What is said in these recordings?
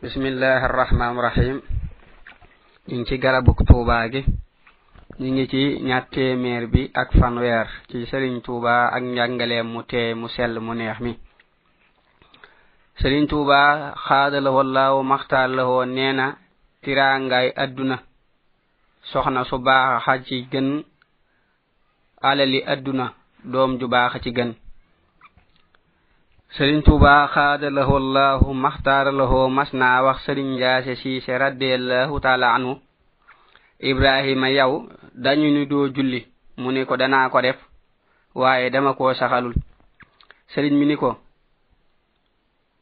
bismillahi arrahmaan rahim ñu ngi ci garabuk tuubaa gi ñu ngi ci ñaar téeméer bi ak fanweer ci sëriñ tuubaa ak njàngaleem mu tee mu sell mu neex mi sëriñ tuubaa xaada lahoo laawu maxtaar lahoo nee na tiraangaay adduna soxna su baax xaj ci gën alali adduna doom ju baax ci gën sëriñ tuuba xaada lahu allahu maxtaara lahu mas naa wax sëriñ njaase siise radiallahu taala anhu ibrahima yow dañu ni doo julli mu ni ko danaa ko def waaye dama koo saxalul sëriñ mi ni ko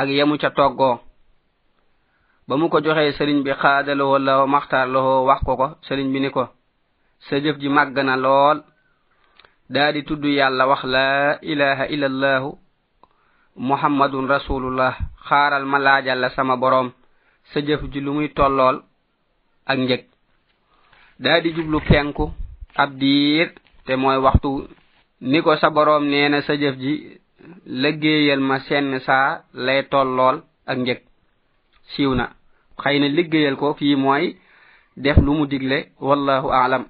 ak yamu ca toggoo ba mu ko joxee sëriñ bi xaadaloo la maxtaar loo wax ko ko sëriñ bi ni ko sa jëf ji màgg na lool daa di tudd yàlla wax la ilaha illa allahu muhammadun rasulullah xaaral ma laajal la sama boroom sa jëf ji lu muy tollool ak njëg daa di jublu penku ab diir te mooy waxtu ni ko sa boroom nee na sa jëf ji liggéeyal ma senn saa lay tollool ak njëg siiw na xëy na liggéeyal ko fii mooy def lu mu digle wallahu aalam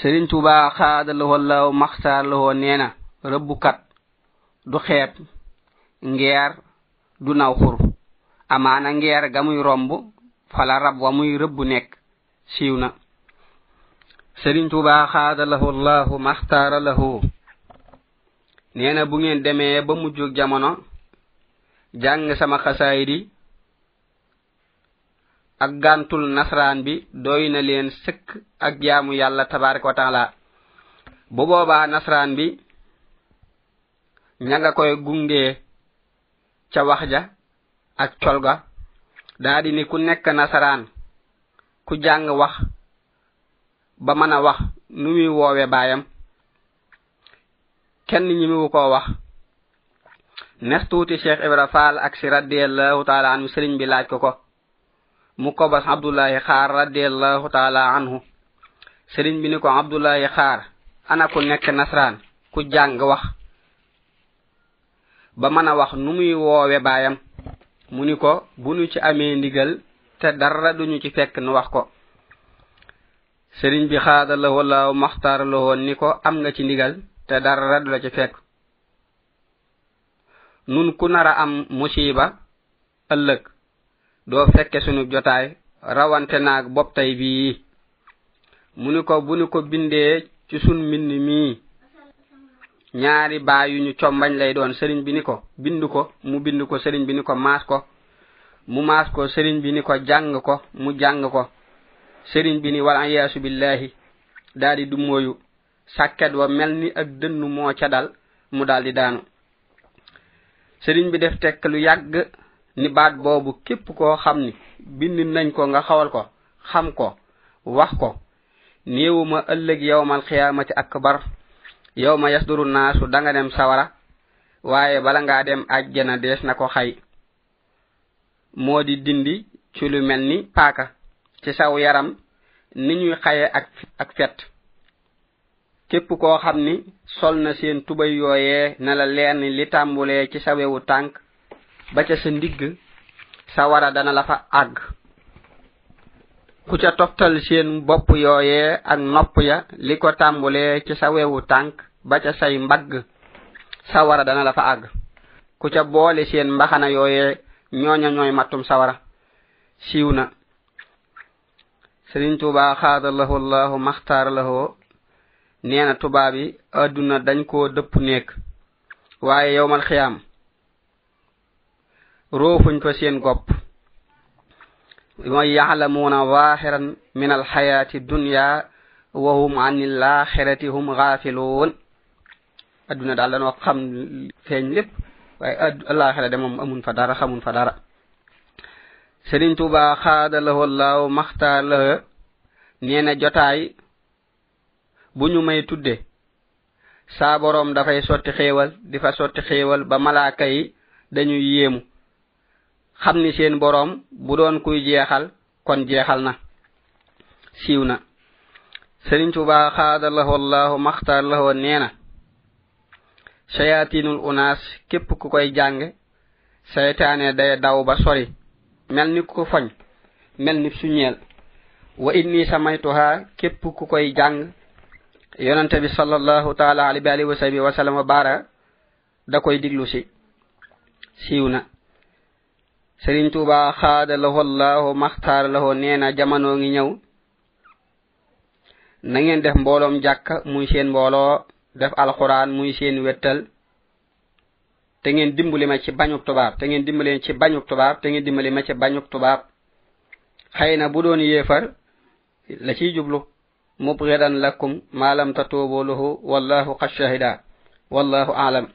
sëriñ tuuba xaada la wallaw maxtaar la woo nee na rëbbukat du xeeb ngeer du naw xur amaana ngeer ga muy romb fala rab wa muy rëbb nekk siiw na sëriñ tuuba xaada lahu allahu maxtaara lahu nee na bu ngeen demee ba mujj jamono jàng sama xasaayid yi ak gàntul nasraan bi doy na leen sëkk ak jaamu yàlla tabaraka wa taala bu boobaa nasraan bi ña nga koy gungee ca wax ja ak col ga daa di ni ku nekk nasaraan ku jàng wax ba mën a wax nu muy woowe baayam kenn ñi mu ko wax nes tuuti cheikh ibra faal ak si radiallahu taala anu sëriñ bi laaj ko ko mu kobas abdullahi xaar radiallahu taala anhu sëriñ bi ni ko abdullahi xaar ana ku nekk nasraan ku jàng wax ba mën a wax nu muy woowe baayam mu ni ko bu nu ci amee ndigal te dara duñu ci fekk nu wax ko sëriñ bi xaada la wallaahu maxtaar la woon ni ko am nga ci ndigal te dara du la ci fekk nun ku nar a am musiba ëllëg doo fekke sunu jotaay rawante naag bopp tey bii mu ni ko bu ni ko bindee ci sun mbind mii ñaari baa yu ñu combañ lay doon sëriñ bi ni ko bind ko mu bind ko sëriñ bi ni ko maas ko mu maas ko sëriñ bi ni ko jàng ko mu jàng ko sëriñ bi ni wal ayaasu billahi daal di du mooyu sàkket wa mel ni ak dënnu moo ca dal mu daal di daanu sëriñ bi def tekk lu yàgg ni baat boobu képp koo xam ni bind nañ ko nga xawal ko xam ko wax ko néewuma ëllëg yowmal xiyaamati akbar yow ma yasduru naasu da nga dem sawara waaye bala ngaa dem àjjana dees na ko xay moo di dindi ci lu mel ni paaka ci saw yaram ni ñuy xaye ak ak fett képp koo xam ni sol na seen tubay yooyee na la leer ni li tàmbulee ci sa wewu tànk ba ca sa ndigg sa wara dana la fa àgg ku ca toftal seen bopp yooyee ak nopp ya li ko tàmbulee ci sa wewu tànk ba ca say mbagg sawara dana la fa àgg ku ca boole seen mbaxana yooyee ñooña ñooy mattum sawara siiw na sëriñ tuubaa xaada lahu allahu maxtaar lahu nee na tubaab yi àdduna dañ koo dëpp néeg waaye yowmal xiyaam roofuñ fa seen gopp mooy yaxlamuuna zaahiran min alxayaati dunya wa hum an ilaaxirati hum gaafiluun adduna daal danoo xam feeñ lépp waaye alaaxira de moom amun fa dara xamun fa dara sëriñ tuuba xaada lahoo laaw maxtaar la nee na jotaay bu ñu may tudde saa boroom dafay sotti xéewal di fa sotti xéewal ba malaaka yi dañuy yéemu xam ni seen boroom bu doon kuy jeexal kon jeexal na siiw na sëriñ tuba xaada lahu allahu maxtaar lahu nee na shayatinul unaas képp ku koy jàng seytaane day daw ba sori mel ni ku foñ mel ni su ñeel wa inni samaytuha képp ku koy jàng yonante bi sallallahu taala alayhi wa alihi wa sahbihi wa sallam baara da koy diglu si siiw na sëriñ tuuba xaada lahu allahu maxtaar lahu nee na jamono ngi ñëw na ngeen def mbooloom jàkk muy seen mbooloo def alxuraan muy seen wettal te ngeen dimbali ma ci bañuk tubaab te ngeen dimbali ci bañuk tubaab te ngeen dimbali ma ci bañuk tubaab xëy na bu doon yéefar la ciy jublu mubghidan lakum ma lam tatuubu lahu wallahu qad shahida wallahu aalam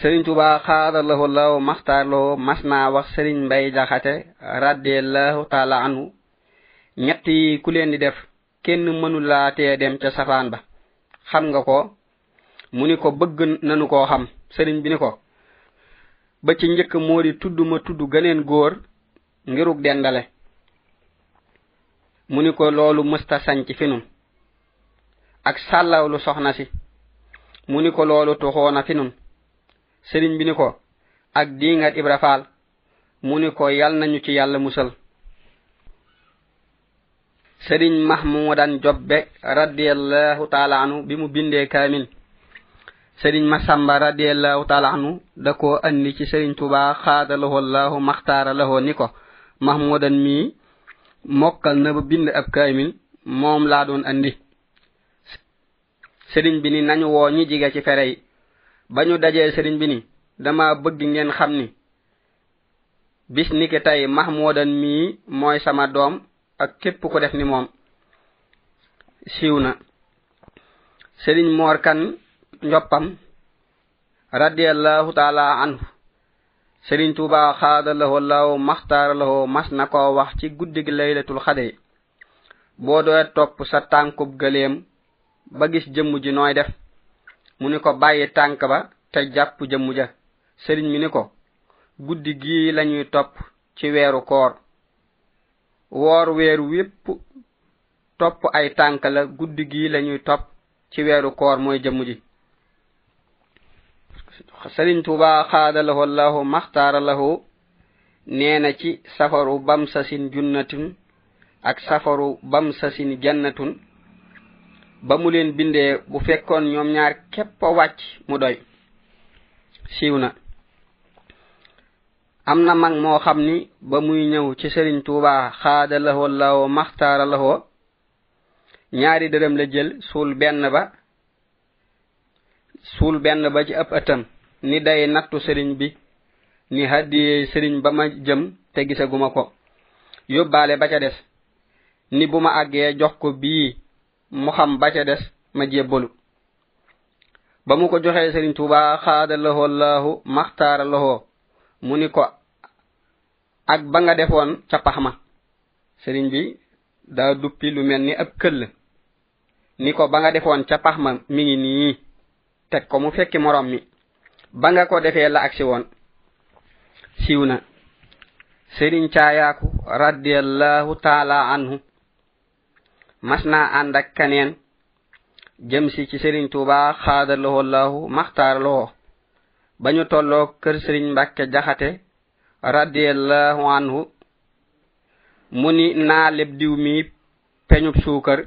sëriñ tuba xaada lahu law maxtaar loo mas naa wax sëriñ mbay jaxate radiallahu taala anhu ñett yi ku leen di def kenn mënu laa tee dem ca safaan ba xam nga ko mu ni ko bëgg nanu koo xam sëriñ bi ni ko ba ci njëkk moo di tudd ma tudd gëneen góor ngirug dendale mu ni ko loolu mësta sanc fi nun ak sàllawlu soxna si mu ni ko loolu tuxoona fi nun sëriñ bi ni ko ak diingat ibra faal mu ni ko yal nañu ci yàlla musal sëriñ mahmudan jobbe radiallahu taala anu bi mu bindee kaamil sëriñ masamba radiallahu taala anu da ko andi ci sëriñ tuba xaada lahoo laahu maxtaara lahoo ni ko mahmudan mii mokkal na ba bind ab kaamil moom laa doon andi sëriñ bi ni nañu woo ñi jige ci fere yi ba ñu dajee sëriñ bi ni dama bëgg ngeen xam ni bis ni ki tey mahmudan mii mooy sama doom ak képp ku def ni moom siiw na sëriñ moor kan njoppam radiallahu taala anhu sëriñ tuuba xaada lahoo law maxtaara lahoo mas na koo wax ci guddig laylatul xadee boo doon topp sa tànkub gëléem ba gis jëmm ji nooy def mu ni ko bàyyi tànk ba te jàpp jëmm ja sëriñ mi ni ko guddi gii lañuy topp ci weeru koor woor weeru wépp topp ay tànk la guddi gii lañuy topp ci weeru koor mooy jëmm ji sëriñ tuuba xaada lahu allahu maxtaara lahu nee na ci safaru bamsasin junnatun ak safaru bamsasin jannatun ba mu leen bindee bu fekkoon ñoom ñaar képp a wàcc mu doy siiw na am na mag moo xam ni ba muy ñëw ci sëriñ tuuba xaada lahu allahu maxtaara lahu ñaari dërëm la jël suul benn ba suul benn ba ci ab ëttam ni day nattu sëriñ bi ni haddiyee sëriñ ba ma jëm te gisaguma ko yóbbaale ba ca des ni bu ma àggee jox ko bii mu xam ba ca des ma jébbalu ba mu ko joxee sëriñ tuuba xaada lahoo laahu maxtaara lahoo mu ni ko ak ba nga defoon ca pax ma sëriñ bi daa duppi lu mel ni ab këll ni ko ba nga defoon ca pax ma mi ngi nii teg ko mu fekki morom mi ba nga ko defee la agsi woon siiw na sëriñ caayaaku radiallahu taala anhu mas naa ànd ak kaneen jëm si ci sëriñ tuuba xaada loxo laahu maxtaar loxo ba ñu tolloo kër sëriñ mbàkke jaxate radiallahu anhu mu ni naa leb diw mi peñub suukar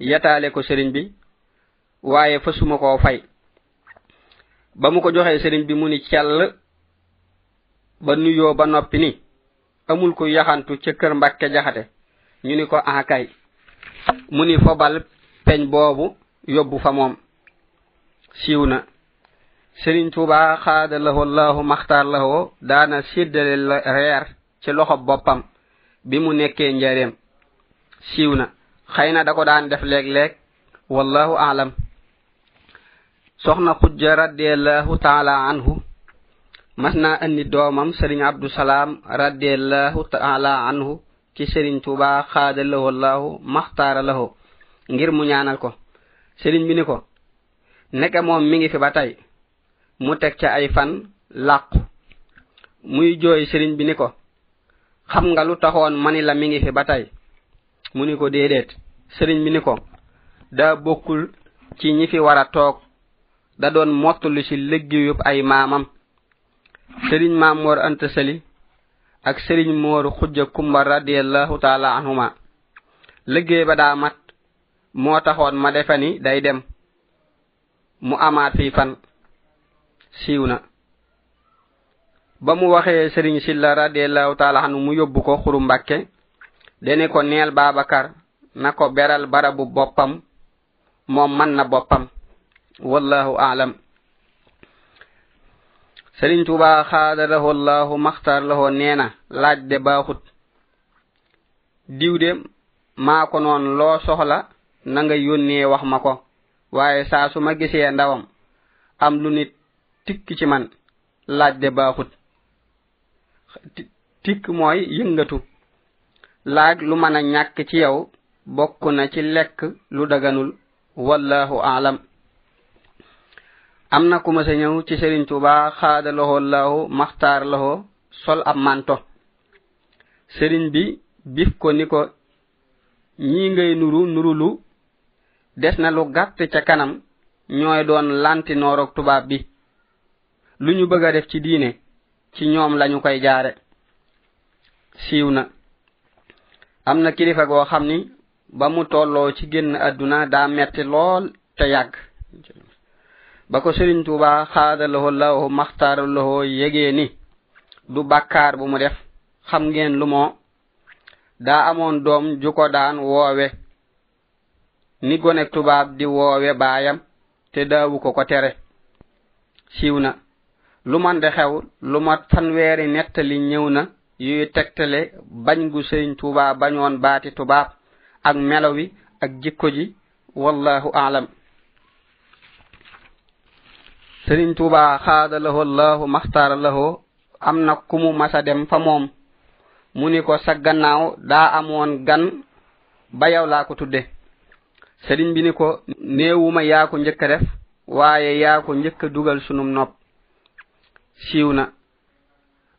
yataale ko sëriñ bi waaye fa suma koo fay ba mu ko joxee sëriñ bi mu ni cell ba nuyoo ba noppi ni amul ku yaxantu ca kër mbàkke jaxate ñu ni ko akay ah, mu ni fobal peñ boobu yóbbu fa moom siiw na sëriñ tuuba xaada lahoo laahu maxtaar lahoo daana séddale la reer ci loxo boppam bi mu nekkee njareem siiw na xëy na da ko daan def léeg-léeg wallahu alam soxna xujja radiallahu taala anhu mas naa andi doomam sëriñ abdusalaam radiallahu taala anhu ci sëriñ tuuba xaada lahoo laahu maxtaara lahoo ngir mu ñaanal ko sëriñ bi ni ko neke moom mi ngi fi ba tey mu teg ca ay fan làqu muy jooy sëriñ bi ni ko xam nga lu taxoon mani la mi ngi fi ba tey mu ni ko déedéet sëriñ bi ni ko daa bokkul ci ñi fi war a toog da doon mottulu ci liggéeyub ay maamam sëriñ maam moor anta sali ak sëriñ mooru xujja kumba radiallahu taala anhuma liggéey ba daa mat moo taxoon ma defe ni day dem mu amaat fi fan siiw na ba mu waxee sëriñ silla radiallahu taala anhu mu yóbbu ko xuru mbàkke dene ko neel baabakar na ko beral barabu boppam moom man na boppam wallahu aalam sëriñ tuuba xaada lahoo laahu maxtaar lahoo nee na laaj de baaxut diw de maa ko noon loo soxla na nga yónnee wax ma ko waaye saa su ma gisee ndawam am lu nit tikk ci man laaj de baaxut tikk mooy yëngatu laag lu mën a ñàkk ci yow bokk na ci lekk lu daganul wallahu aalam am na ku ma sa ñëw ci Sëriñ Tuubaa xaada loxoo laahu maxtaar loxoo sol ab manto sëriñ bi bif ko ni ko ñii ngay nuru nuru lu des na lu gàtt ca kanam ñooy doon lanti noorog tubaab bi lu ñu bëgg a def ci diine ci ñoom lañu koy jaare siiw na am na kilifa goo xam ni ba mu tolloo ci génn àdduna daa metti lool te yàgg ba ko sëriñ tuuba xaada loxo lawo maxtaara loxo yégee ni du bàkkaar bu mu def xam ngeen lu moo daa amoon doom ju ko daan woowe ni gonek tubaab di woowe baayam te daawu ko ko tere siiw na lu man de xew lu mat fanweeri nettali ñëw na yuy tegtale bañ gu sëñ tuubaa bañoon baati tubaab ak melo wi ak jikko ji wallahu aalam sëriñ tuubaa xaada lahoo allahu maxtaara lahoo am na ku mu masa dem fa moom mu ni ko sa gannaaw daa amoon gan ba yow laa ko tudde sëriñ bi ni ko néewuma yaa ko njëkk a def waaye yaa ko njëkk a dugal sunum nopp siiw na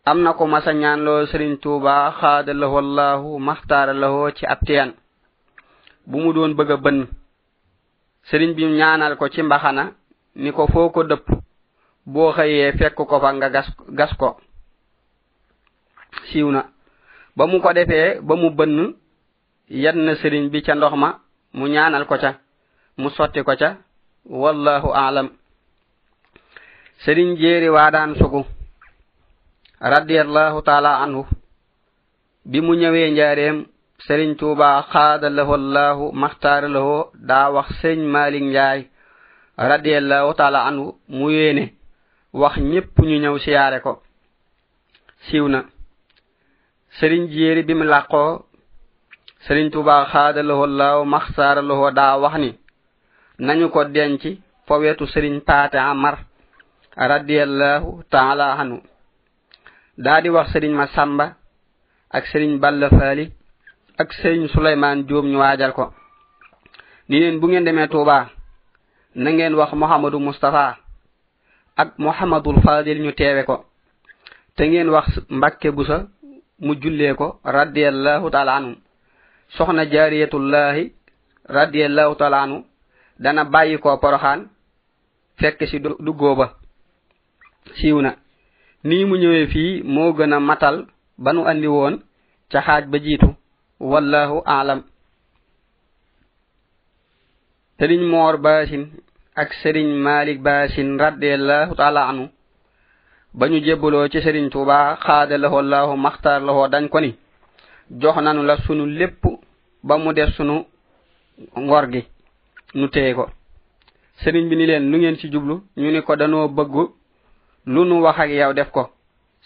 am na ko masa ñaan loo sëriñ tuuba xaada lahoo allahu maxtaara lahoo ci ab tiyaan bu mu doon bëgg a bënn sëriñ bi ñaanal ko ci mbaxana ni ko foo ko dëpp boo xëyee fekk ko fa nga gas gas ko siiw na ba mu ko defee ba mu bënn yat na sëriñ bi ca ndox ma mu ñaanal ko ca mu sotti ko ca wallahu aalam sëriñ jéeri waa daan sugu radiallahu taala anhu bi mu ñëwee njaareem sëriñ tuuba xaada lahoo laahu maxtaara lahoo daa wax sëñ maalik njaay radiallahu taala anhu mu yéene wax ñépp ñu ñëw siyaare ko siiw na sëriñ jéeri bi mu làqoo sëriñ tuuba xaada lahoo laahu maxtaara lahoo daa wax ni nañu ko denc fowetu sëriñ paate amar radiallahu taala anhu daa di wax sëriñ ma sàmba ak sëriñ balla faali ak sëriñ suleymaan jóob ñu waajal ko ni leen bu ngeen demee tuubaa na ngeen wax muhammadu mustafa ak muhammadul fadil ñu teewe ko te ngeen wax mbàkke busa mu jullee ko radiallahu taala anhu soxna jaariyatullahi radiallahu taala anhu dana bàyyi ko poroxaan fekk ci duggoo ba siiw na nii mu ñëwee fii moo gën a matal ba nu andi woon ca xaaj ba jiitu wallahu aalam sëriñ moor baasin ak sëriñ malik baasin radiallahu taala anu ba ñu jébbaloo ci sëriñ tuuba xaada lahoo laahu maxtaar lahoo dañ ko ni jox nanu la sunu lépp ba mu des sunu ngor gi nu téye ko sëriñ bi ni leen lu ngeen ci jublu ñu ni ko danoo bëgg lu nu wax ak yow def ko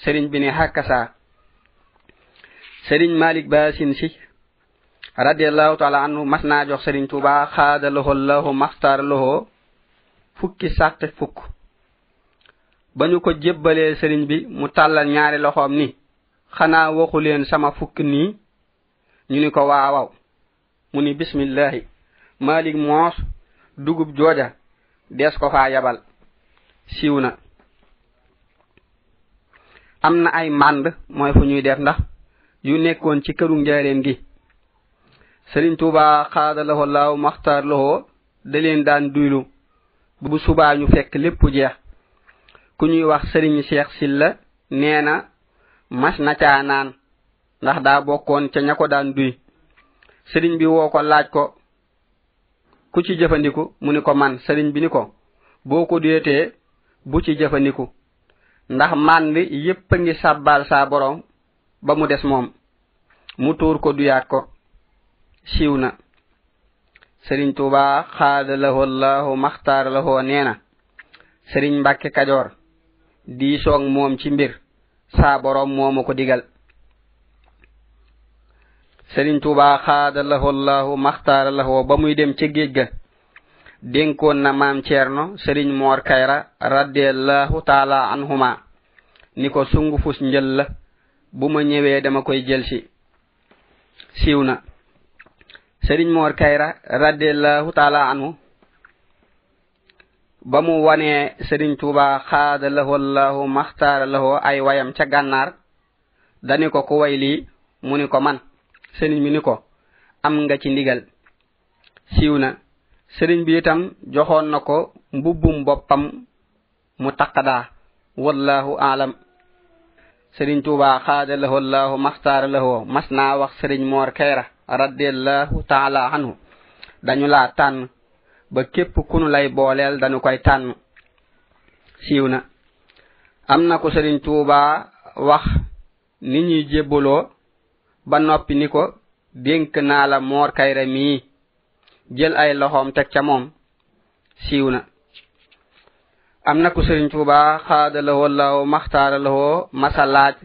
sëriñ bi ni xàkkasaa sëriñ malik baasin si radiallahu taala anhu mas naa jox sëriñ tuuba xaada loxo lahu maxtaar loxo fukki sàq fukk ba ñu ko jébbalee sëriñ bi mu tàllal ñaari loxoom ni xanaa waxu leen sama fukk nii ñu ni ko waawaw mu ni bismillahi malik moos dugub jooja des ko faa yabal siiw na am na ay mànd mooy fu ñuy def ndax yu nekkoon ci këru njaareem gi sëriñ tuuba xaada loxo laaw maxtaar loxo da leen daan duylu bu subaa ñu fekk lépp jeex ku ñuy wax sëriñ cheikh silla nee na mas na caa naan ndax daa bokkoon ca ña ko daan duy sëriñ bi woo ko laaj ko ku ci jëfandiku mu ni ko man sëriñ bi ni ko boo ko duyetee bu ci jëfandiku ndax mànd yépp a ngi sàbbaal saa boroom ba mu des moom mu tuur ko duyaat ko siiw na sëriñ tuuba xaada lahoo laahu maxtaar lahoo nee na sëriñ mbàkke kajoor diisoog moom ci mbir saa boroom moo ma ko digal sëriñ tuubaa xaada lahoo laahu maxtaara lahoo ba muy dem ca géej ga dénkoon na maam ceerno sëriñ moor kayra radiallahu taala anhuma ni ko sungu fus njël la bu ma ñëwee dama koy jël si siiw na sëriñ moor kayra radiallahu taala anhu ba mu wanee Sëriñ Tuuba xaada lahoo lahu maxtaara lahoo ay wayam ca gànnaar dani ko ku way lii mu ni ko man sëriñ bi ni ko am nga ci ndigal siiw na sëriñ bi itam joxoon na ko mbubbum boppam mu taqadaa wallahu alam sëriñ tuuba xaada lahoo laahu maxtaara lahoo mas naa wax sëriñ moor kayra radiallahu taala anhu dañu laa tànn ba képp kunu lay booleel dañu koy tànn siiw na am na ko sëriñ tuuba wax ni ñuy jébbaloo ba noppi ni ko dénk naa la moor kayra mii jël ay loxoom teg ca moom siiw na am na ku sëriñ tuuba xaada lawoo law maxtaara lawoo masa laaj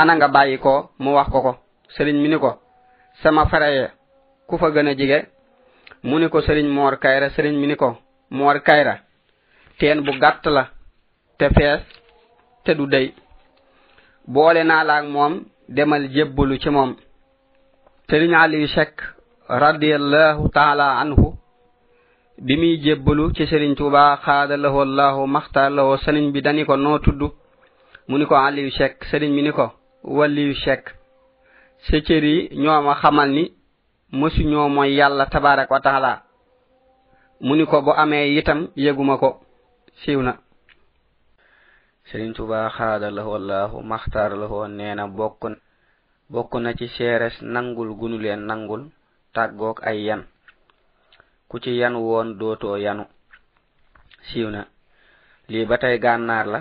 ana nga bàyyi ko mu wax ko ko sëriñ mi ni ko sama faraye ku fa gën a jige mu ni ko sëriñ moor kayra sëriñ mi ni ko moor kayra teen bu gàtt la te fees te du dey boole naa laak moom demal jébbalu ci moom sëriñ Aliou Seck radiallahu taala anhu bi muy jébbalu ci sëriñ Tuuba xaada lahoo allahu maxtaar lahoo sëriñ bi dani ko noo tudd mu ni ko Aliou Seck sëriñ bi ni ko waliyu Seck sa cër yi ñoo ma xamal ni mësu ñoo mooy yàlla tabaaraka wa taala mu ni ko bu amee itam yëguma ko siiw na sëriñ tuba xaada lahu allahu maxtaar lahu nee na bokk bokk na ci seeres nangul gunu leen nangul tàggoog ay yan ku ci yan woon dootoo yanu siiw na lii ba tey gànnaar la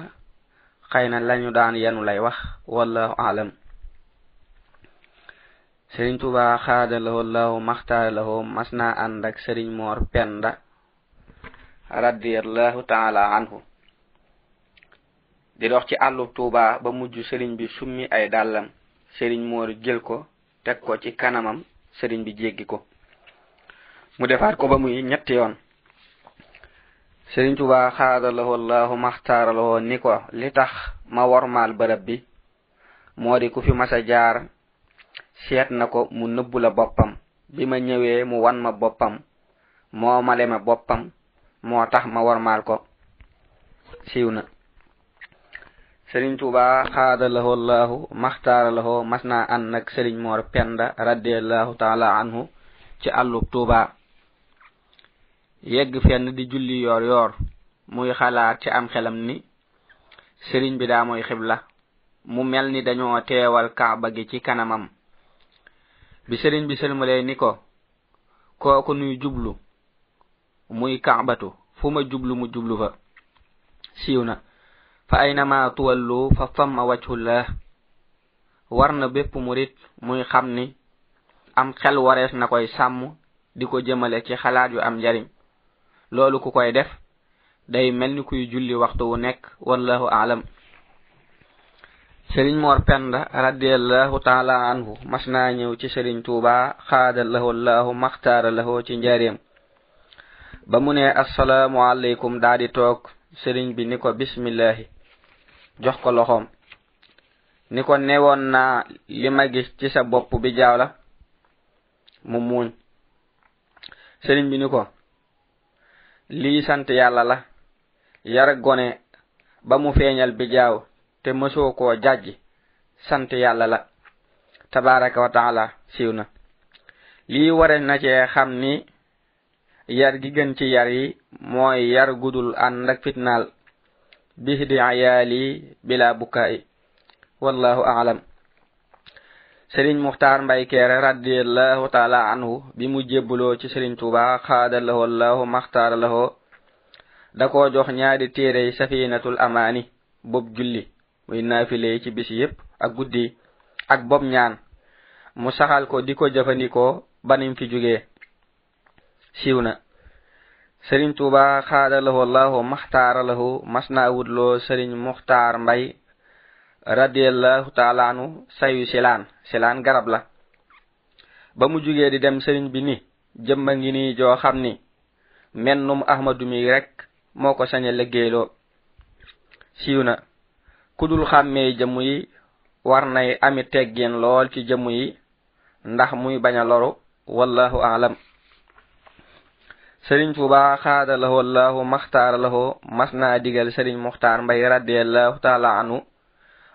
xëy na lañu daan yanu lay wax wallahu alam sëriñ tuba xaada lahoo lahu maxtaara lahoo mas naa ànd ak sëriñ moor penda radiallahu taala anhu di dox ci àllu tuuba ba mujj sëriñ bi summi ay dàllam sëriñ moor jël ko teg ko ci kanamam sëriñ bi jéggi ko mu defaat ko ba muy ñetti yoon sëriñ tuba xaada lahoo lahu maxtaara lahoo ni ko li tax ma wormaal bërëb bi moo di ku fi masa jaar seet na ko mu nëbbu la boppam bi ma ñëwee mu wan ma boppam moo male ma boppam moo tax ma warmaal ko siiw na sëriñ tuuba xaada lahoo laahu maxtaara lahoo mas naa ànd nag sëriñ moor penda radiallahu taala anhu ci àllub tuuba yegg fenn di julli yoor yoor muy xalaat ci am xelam ni sëriñ bi daa mooy xibla mu mel ni dañoo teewal kaaba gi ci kanamam bi sëriñ bi sëlmalee ni ko kooku nuy jublu muy kaabatu fu ma jublu mu jublu fa siiw na fa aynama tuwallu fa famma wajhullah war na bépp murit muy xam ni am xel warees na koy sàmm di ko jëmale ci xalaat yu am njariñ loolu ku koy def day mel ni kuy julli waxtu wu nekk wallahu alam sëriñ moor penda radiallahu taala anhu mas naa ñëw ci sëriñ tuuba xaada lahu allahu maxtaara lahu ci njaareem ba mu ne assalaamu alaykum daa di toog sëriñ bi ni ko bismillahi jox ko loxoom ni ko newoon naa li ma gis ci sa bopp bi jaaw la mu muuñ sëriñ bi ni ko lii sant yàlla la yar gone ba mu feeñal bi jaaw te mësoo koo jàjj sant yàlla la tabaraka wa taala siiw na lii ware na cee xam ni yar gi gën ci yar yi mooy yar gudul ànd ak fitnaal bihdi ayaali bila bukkaay wallahu aalam sëriñ muxtaar mbay keere radiallahu taala anhu bi mu jébbaloo ci sëriñ tuuba xaada lahoo allahu maxtaara lahoo da koo jox ñaari téerey safinatul amaani bob julli muy naafile ci bis yépp ak guddi ak bob ñaan mu saxal ko di ko jëfandikoo banim fi jógee siiw na sëriñ tuuba xaada lahu allahu maxtaara lahu mas naa wutloo sëriñ muxtaar mbay radiallahu taala anu sayu silaan silaan garab la ba mu jugee di dem sëriñ bi ni jëmma ngi nii joo xam ni mennum ahmadu mi rek moo ko sañ a liggéeyloo siiw na ku dul xàmmee jëmm yi war nay ami teggin lool ci jëmm yi ndax muy bañ a loru wallahu aalam sëriñ Tuubaa xaada lahoo laahu maxtaara lahoo mas naa digal sëriñ muxtaar mbay radiallahu taala anu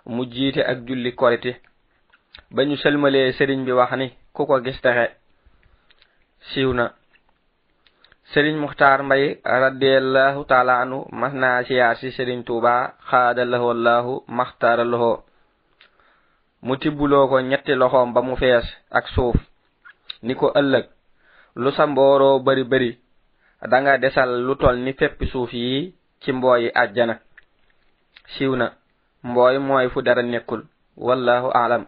mu jiite ak julli korite ba ñu sëlmalee sëriñ bi wax ni ku ko gis texe siiw na sëriñ muxtaar mbay radiallahu taala anu mas naa siyaar si sëriñ tuuba xaada lahoo laahu maxtaara lahoo mu tibbuloo ko ñetti loxoom ba mu fees ak suuf ni ko ëllëg lu sa mbooroo bari bari da nga desal lu tol ni feppi suuf yi ci mbooyi àjjana siiw na mbooy mooy fu dara nekkul wallahu alam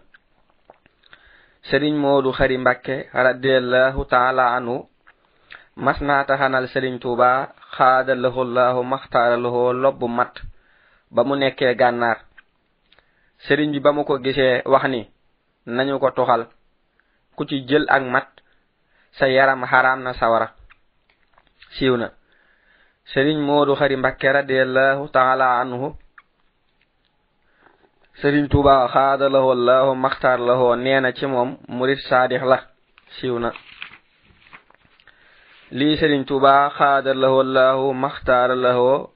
sëriñ moodu xari mbàkke radiallahu taala anu mas naa taxanal sëriñ tuuba xaada lahu llahu maxtaara lahu lobbu mat ba mu nekkee gànnaar sëriñ bi ba mu ko gisee wax ni nañu ko tuxal ku ci jël ak mat sa yaram xaraam na sawara siiw na sëriñ moodu xari mbakke radiallahu taala anhu sëriñ tuuba xaada lahoo laahu maxtaar lahoo nee na ci moom murit saadix la siiw na lii sëriñ tuuba xaada lahoo laahu maxtaar lahoo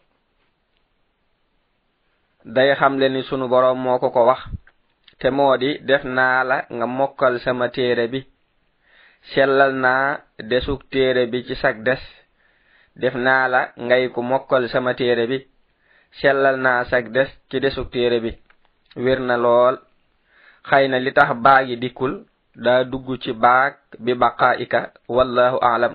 day xamle ni sunu boroom moo ko ko wax te moo di def naa la nga mokkal sama téere bi sellal naa desug téere bi ci sag des def naa la ngay ku mokkal sama téere bi sellal naa sag des ci desug téere bi wér na lool xëy na li tax baagi dikkul daa dugg ci baag bi baqaa ika wallahu aalam